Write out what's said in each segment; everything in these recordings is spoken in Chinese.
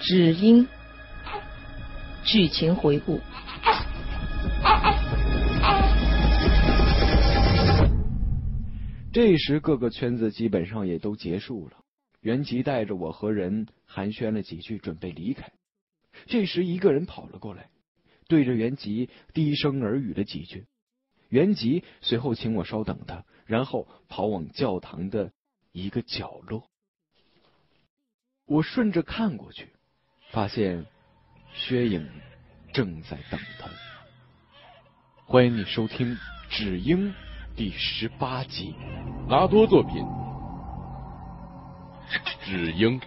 只因剧情回顾。这时，各个圈子基本上也都结束了。袁吉带着我和人寒暄了几句，准备离开。这时，一个人跑了过来，对着袁吉低声耳语了几句。袁吉随后请我稍等他，然后跑往教堂的一个角落。我顺着看过去，发现薛影正在等他。欢迎你收听《只因》。第十八集，拉多作品《只因》。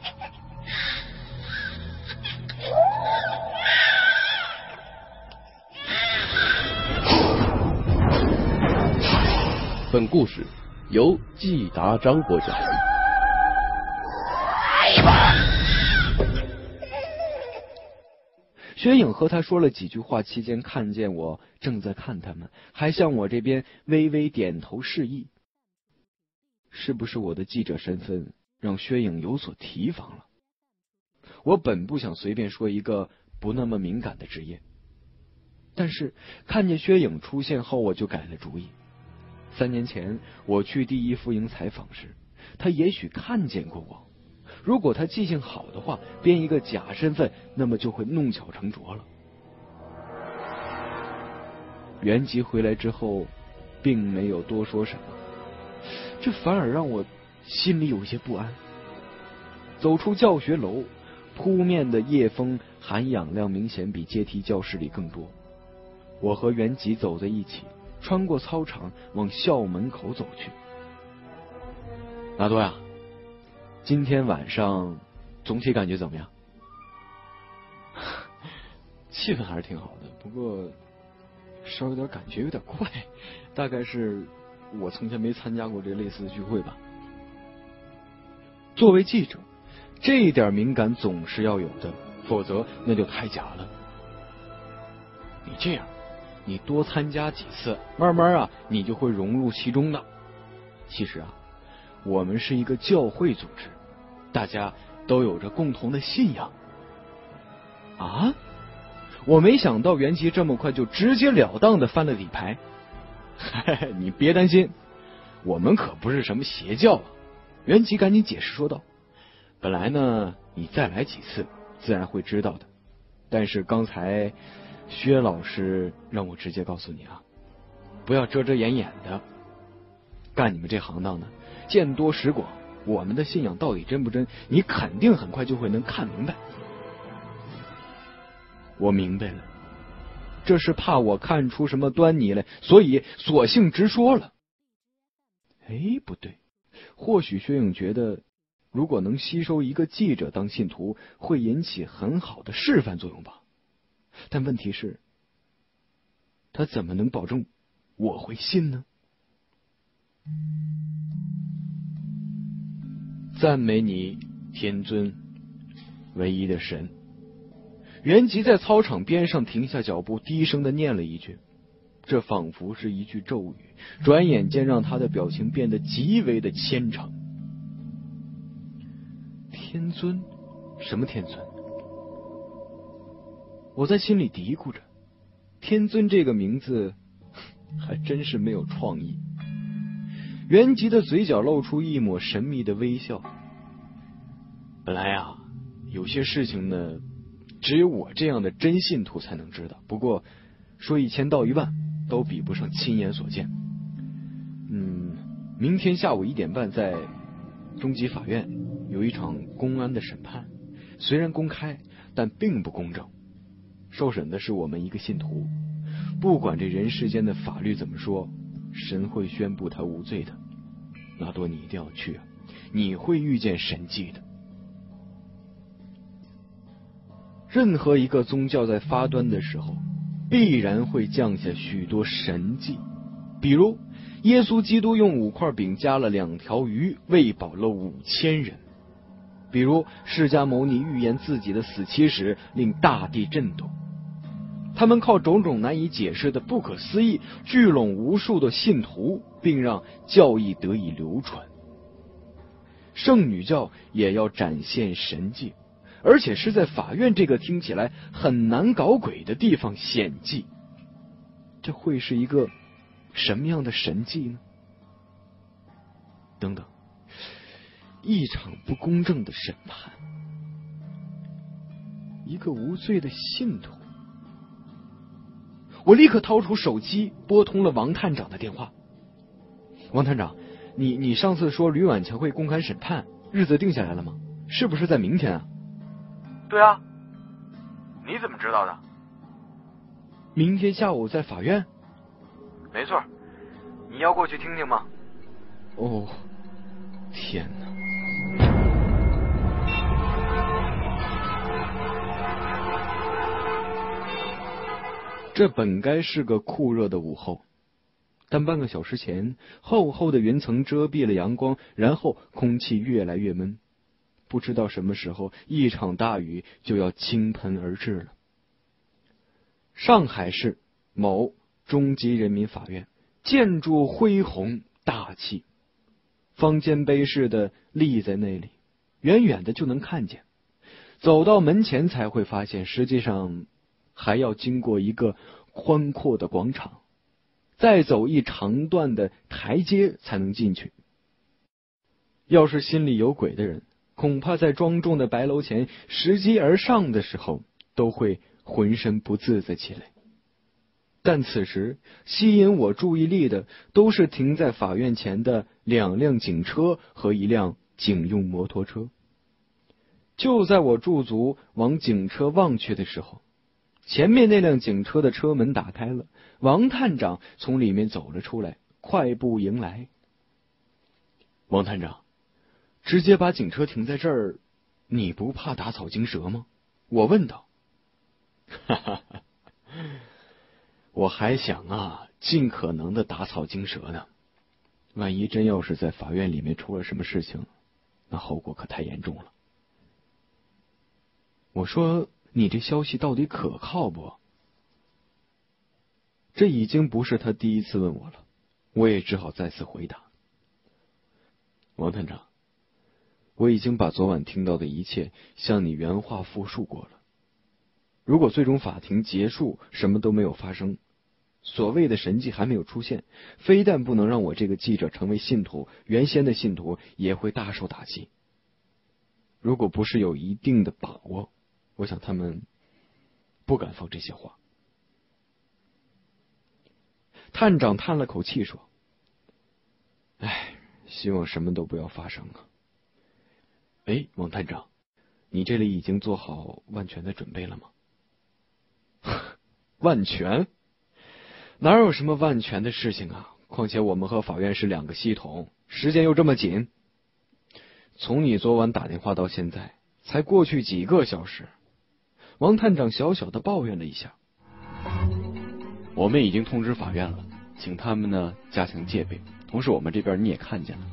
本故事由季达章播讲。薛影和他说了几句话，期间看见我正在看他们，还向我这边微微点头示意。是不是我的记者身份让薛影有所提防了？我本不想随便说一个不那么敏感的职业，但是看见薛影出现后，我就改了主意。三年前我去第一副营采访时，他也许看见过我。如果他记性好的话，编一个假身份，那么就会弄巧成拙了。袁吉回来之后，并没有多说什么，这反而让我心里有些不安。走出教学楼，扑面的夜风含氧量明显比阶梯教室里更多。我和袁吉走在一起，穿过操场往校门口走去。纳多呀。今天晚上总体感觉怎么样？气氛还是挺好的，不过稍微有点感觉有点怪，大概是我从前没参加过这类似的聚会吧。作为记者，这一点敏感总是要有的，否则那就太假了。你这样，你多参加几次，慢慢啊，你就会融入其中的。其实啊。我们是一个教会组织，大家都有着共同的信仰。啊！我没想到袁吉这么快就直截了当的翻了底牌。你别担心，我们可不是什么邪教啊！袁吉赶紧解释说道：“本来呢，你再来几次，自然会知道的。但是刚才薛老师让我直接告诉你啊，不要遮遮掩掩的。干你们这行当的。”见多识广，我们的信仰到底真不真？你肯定很快就会能看明白。我明白了，这是怕我看出什么端倪来，所以索性直说了。哎，不对，或许薛影觉得，如果能吸收一个记者当信徒，会引起很好的示范作用吧。但问题是，他怎么能保证我会信呢？赞美你，天尊，唯一的神。袁吉在操场边上停下脚步，低声的念了一句，这仿佛是一句咒语，转眼间让他的表情变得极为的虔诚。天尊，什么天尊？我在心里嘀咕着，天尊这个名字还真是没有创意。袁吉的嘴角露出一抹神秘的微笑。本来啊，有些事情呢，只有我这样的真信徒才能知道。不过说一千道一万，都比不上亲眼所见。嗯，明天下午一点半在中级法院有一场公安的审判，虽然公开，但并不公正。受审的是我们一个信徒，不管这人世间的法律怎么说。神会宣布他无罪的，拉多，你一定要去啊！你会遇见神迹的。任何一个宗教在发端的时候，必然会降下许多神迹，比如耶稣基督用五块饼加了两条鱼，喂饱了五千人；比如释迦牟尼预言自己的死期时，令大地震动。他们靠种种难以解释的不可思议聚拢无数的信徒，并让教义得以流传。圣女教也要展现神迹，而且是在法院这个听起来很难搞鬼的地方显迹，这会是一个什么样的神迹呢？等等，一场不公正的审判，一个无罪的信徒。我立刻掏出手机，拨通了王探长的电话。王探长，你你上次说吕婉强会公开审判，日子定下来了吗？是不是在明天啊？对啊，你怎么知道的？明天下午在法院。没错，你要过去听听吗？哦，天哪！这本该是个酷热的午后，但半个小时前，厚厚的云层遮蔽了阳光，然后空气越来越闷。不知道什么时候，一场大雨就要倾盆而至了。上海市某中级人民法院，建筑恢宏大气，方尖碑似的立在那里，远远的就能看见。走到门前才会发现，实际上。还要经过一个宽阔的广场，再走一长段的台阶才能进去。要是心里有鬼的人，恐怕在庄重的白楼前拾级而上的时候，都会浑身不自在起来。但此时吸引我注意力的，都是停在法院前的两辆警车和一辆警用摩托车。就在我驻足往警车望去的时候。前面那辆警车的车门打开了，王探长从里面走了出来，快步迎来。王探长，直接把警车停在这儿，你不怕打草惊蛇吗？我问道。哈哈，我还想啊，尽可能的打草惊蛇呢。万一真要是在法院里面出了什么事情，那后果可太严重了。我说。你这消息到底可靠不？这已经不是他第一次问我了，我也只好再次回答。王探长，我已经把昨晚听到的一切向你原话复述过了。如果最终法庭结束，什么都没有发生，所谓的神迹还没有出现，非但不能让我这个记者成为信徒，原先的信徒也会大受打击。如果不是有一定的把握。我想他们不敢放这些话。探长叹了口气说：“哎，希望什么都不要发生啊。”哎，王探长，你这里已经做好万全的准备了吗？万全？哪有什么万全的事情啊？况且我们和法院是两个系统，时间又这么紧。从你昨晚打电话到现在，才过去几个小时。王探长小小的抱怨了一下：“我们已经通知法院了，请他们呢加强戒备。同时，我们这边你也看见了，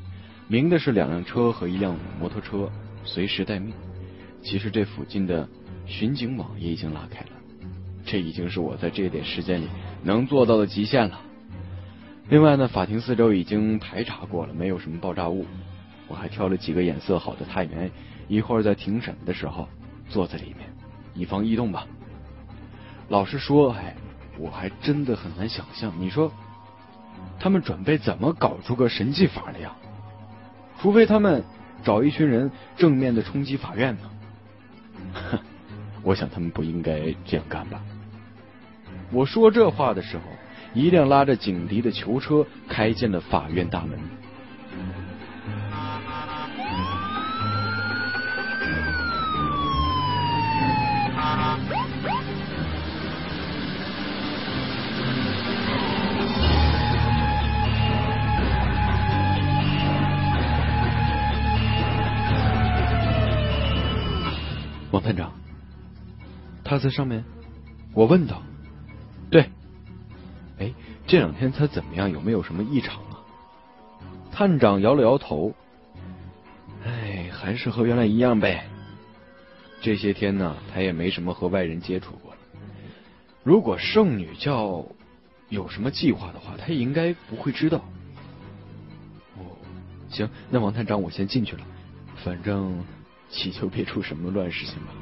明的是两辆车和一辆摩托车，随时待命。其实这附近的巡警网也已经拉开了，这已经是我在这点时间里能做到的极限了。另外呢，法庭四周已经排查过了，没有什么爆炸物。我还挑了几个眼色好的探员，一会儿在庭审的时候坐在里面。”以防异动吧。老实说，哎，我还真的很难想象，你说他们准备怎么搞出个神迹法来呀？除非他们找一群人正面的冲击法院呢。哼，我想他们不应该这样干吧。我说这话的时候，一辆拉着警笛的囚车开进了法院大门。探长，他在上面？我问道。对。哎，这两天他怎么样？有没有什么异常啊？探长摇了摇头。哎，还是和原来一样呗。这些天呢，他也没什么和外人接触过了。如果圣女教有什么计划的话，他应该不会知道。哦，行，那王探长，我先进去了。反正祈求别出什么乱事情吧。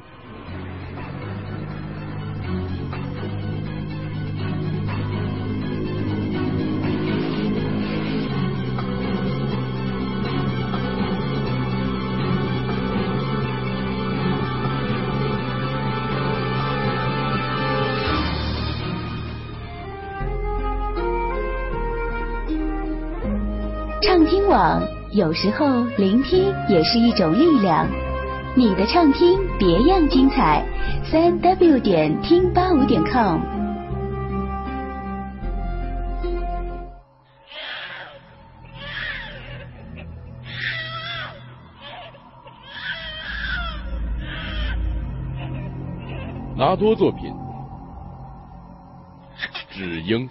畅听网，有时候聆听也是一种力量。你的畅听别样精彩，三 w 点听八五点 com。拿多作品，只应。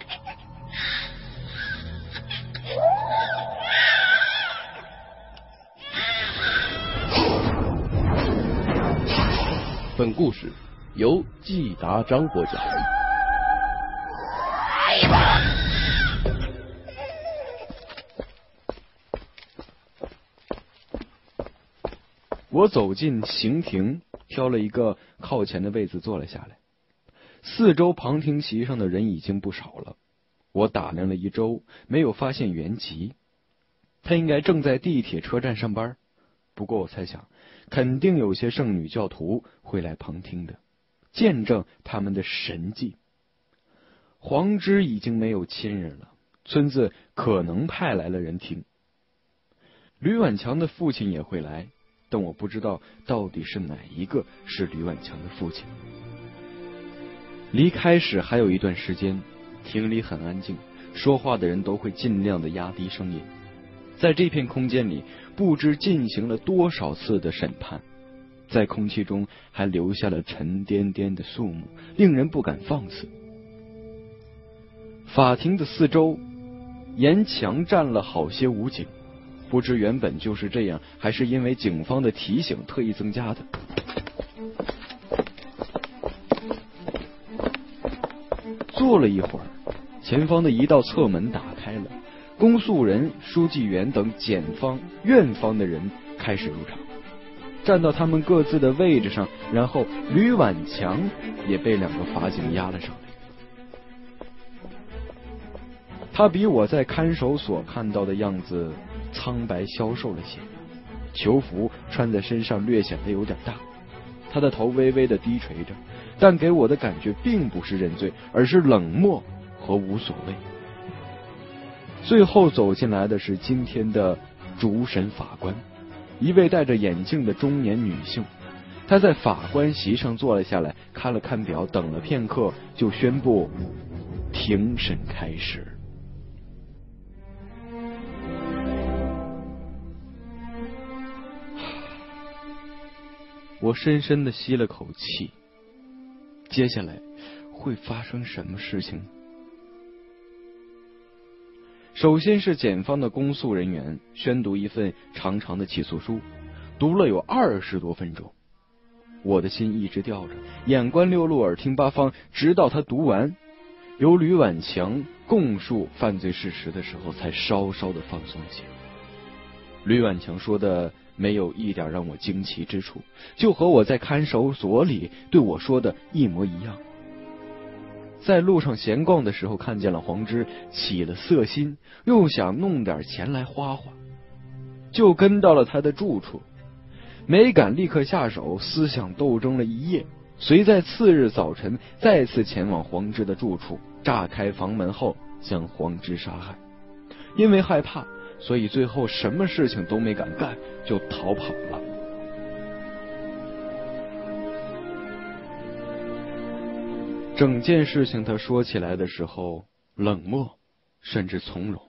本故事由季达章播讲。我走进刑庭，挑了一个靠前的位子坐了下来。四周旁听席上的人已经不少了。我打量了一周，没有发现袁吉。他应该正在地铁车站上班。不过我猜想，肯定有些圣女教徒会来旁听的，见证他们的神迹。黄之已经没有亲人了，村子可能派来了人听。吕婉强的父亲也会来。但我不知道到底是哪一个是吕婉强的父亲。离开时还有一段时间，庭里很安静，说话的人都会尽量的压低声音。在这片空间里，不知进行了多少次的审判，在空气中还留下了沉甸甸的肃穆，令人不敢放肆。法庭的四周，沿墙站了好些武警。不知原本就是这样，还是因为警方的提醒特意增加的。坐了一会儿，前方的一道侧门打，公诉人、书记员等检方、院方的人开始入场，站到他们各自的位置上，然后吕婉强也被两个法警押了上来。他比我在看守所看到的样子。苍白消瘦了些，囚服穿在身上略显得有点大。他的头微微的低垂着，但给我的感觉并不是认罪，而是冷漠和无所谓。最后走进来的是今天的主审法官，一位戴着眼镜的中年女性。她在法官席上坐了下来，看了看表，等了片刻，就宣布庭审开始。我深深的吸了口气，接下来会发生什么事情？首先是检方的公诉人员宣读一份长长的起诉书，读了有二十多分钟，我的心一直吊着，眼观六路，耳听八方，直到他读完，由吕婉强供述犯罪事实的时候，才稍稍的放松些。吕婉强说的。没有一点让我惊奇之处，就和我在看守所里对我说的一模一样。在路上闲逛的时候，看见了黄芝，起了色心，又想弄点钱来花花，就跟到了他的住处，没敢立刻下手，思想斗争了一夜，遂在次日早晨再次前往黄芝的住处，炸开房门后将黄芝杀害，因为害怕。所以最后什么事情都没敢干，就逃跑了。整件事情他说起来的时候冷漠，甚至从容。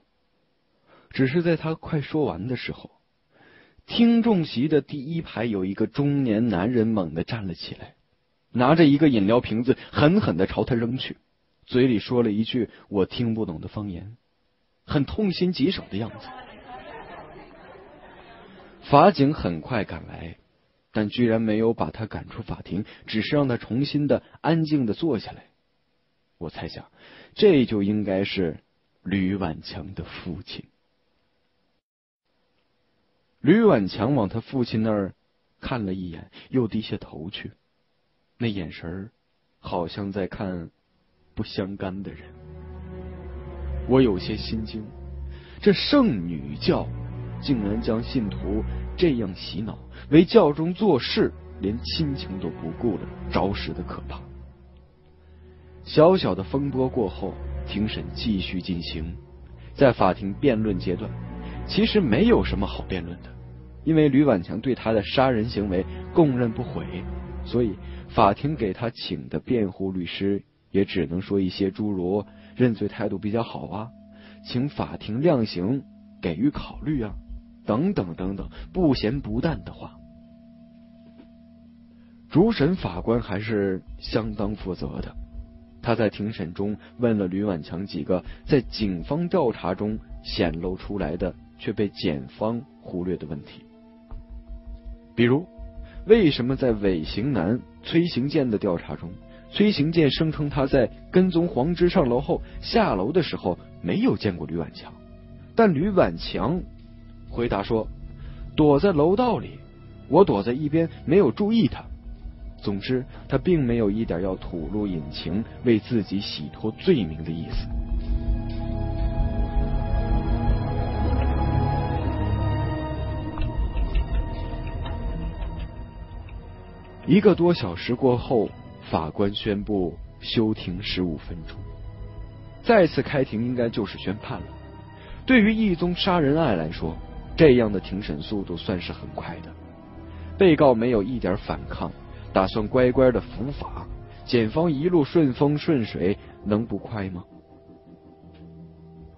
只是在他快说完的时候，听众席的第一排有一个中年男人猛地站了起来，拿着一个饮料瓶子狠狠的朝他扔去，嘴里说了一句我听不懂的方言。很痛心疾首的样子。法警很快赶来，但居然没有把他赶出法庭，只是让他重新的安静的坐下来。我猜想，这就应该是吕婉强的父亲。吕婉强往他父亲那儿看了一眼，又低下头去，那眼神儿好像在看不相干的人。我有些心惊，这圣女教竟然将信徒这样洗脑，为教中做事连亲情都不顾了，着实的可怕。小小的风波过后，庭审继续进行，在法庭辩论阶段，其实没有什么好辩论的。因为吕婉强对他的杀人行为供认不讳，所以法庭给他请的辩护律师也只能说一些诸如认罪态度比较好啊，请法庭量刑给予考虑啊，等等等等不咸不淡的话。主审法官还是相当负责的，他在庭审中问了吕婉强几个在警方调查中显露出来的却被检方忽略的问题。比如，为什么在尾行男崔行健的调查中，崔行健声称他在跟踪黄之上楼后下楼的时候没有见过吕婉强，但吕婉强回答说躲在楼道里，我躲在一边没有注意他。总之，他并没有一点要吐露隐情、为自己洗脱罪名的意思。一个多小时过后，法官宣布休庭十五分钟。再次开庭应该就是宣判了。对于一宗杀人案来说，这样的庭审速度算是很快的。被告没有一点反抗，打算乖乖的伏法。检方一路顺风顺水，能不快吗？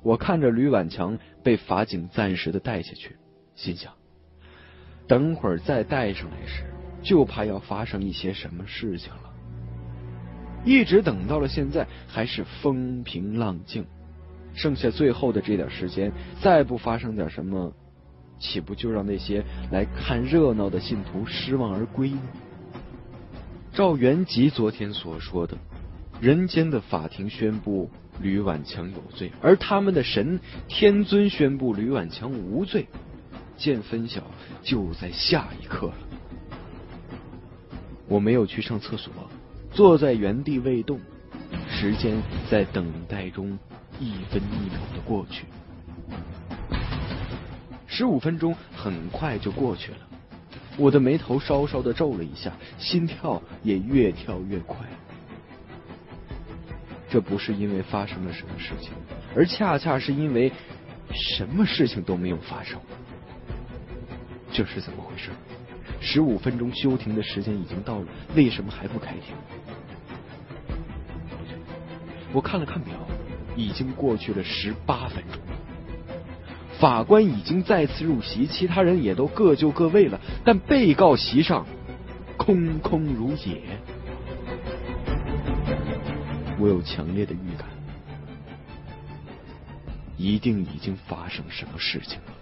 我看着吕婉强被法警暂时的带下去，心想：等会儿再带上来时。就怕要发生一些什么事情了，一直等到了现在，还是风平浪静。剩下最后的这点时间，再不发生点什么，岂不就让那些来看热闹的信徒失望而归呢？照原吉昨天所说的，人间的法庭宣布吕婉强有罪，而他们的神天尊宣布吕婉强无罪，见分晓就在下一刻了。我没有去上厕所，坐在原地未动，时间在等待中一分一秒的过去。十五分钟很快就过去了，我的眉头稍稍的皱了一下，心跳也越跳越快。这不是因为发生了什么事情，而恰恰是因为什么事情都没有发生。这是怎么回事？十五分钟休庭的时间已经到了，为什么还不开庭？我看了看表，已经过去了十八分钟。法官已经再次入席，其他人也都各就各位了，但被告席上空空如也。我有强烈的预感，一定已经发生什么事情了。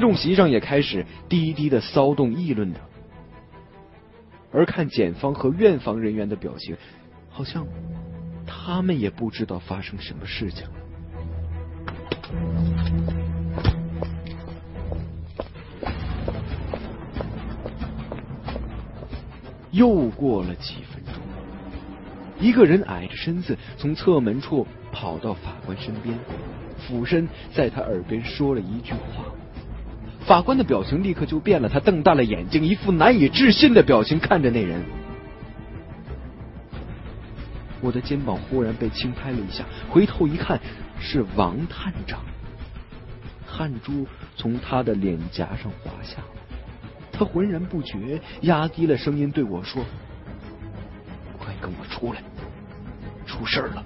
众席上也开始低低的骚动议论着，而看检方和院方人员的表情，好像他们也不知道发生什么事情了。又过了几分钟，一个人矮着身子从侧门处跑到法官身边，俯身在他耳边说了一句话。法官的表情立刻就变了，他瞪大了眼睛，一副难以置信的表情看着那人。我的肩膀忽然被轻拍了一下，回头一看，是王探长。汗珠从他的脸颊上滑下，他浑然不觉，压低了声音对我说：“快跟我出来，出事了。”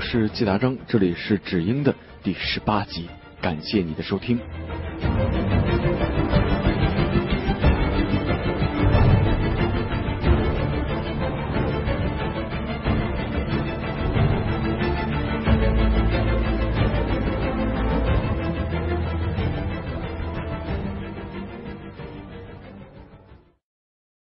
我是季达章，这里是止英的第十八集，感谢你的收听。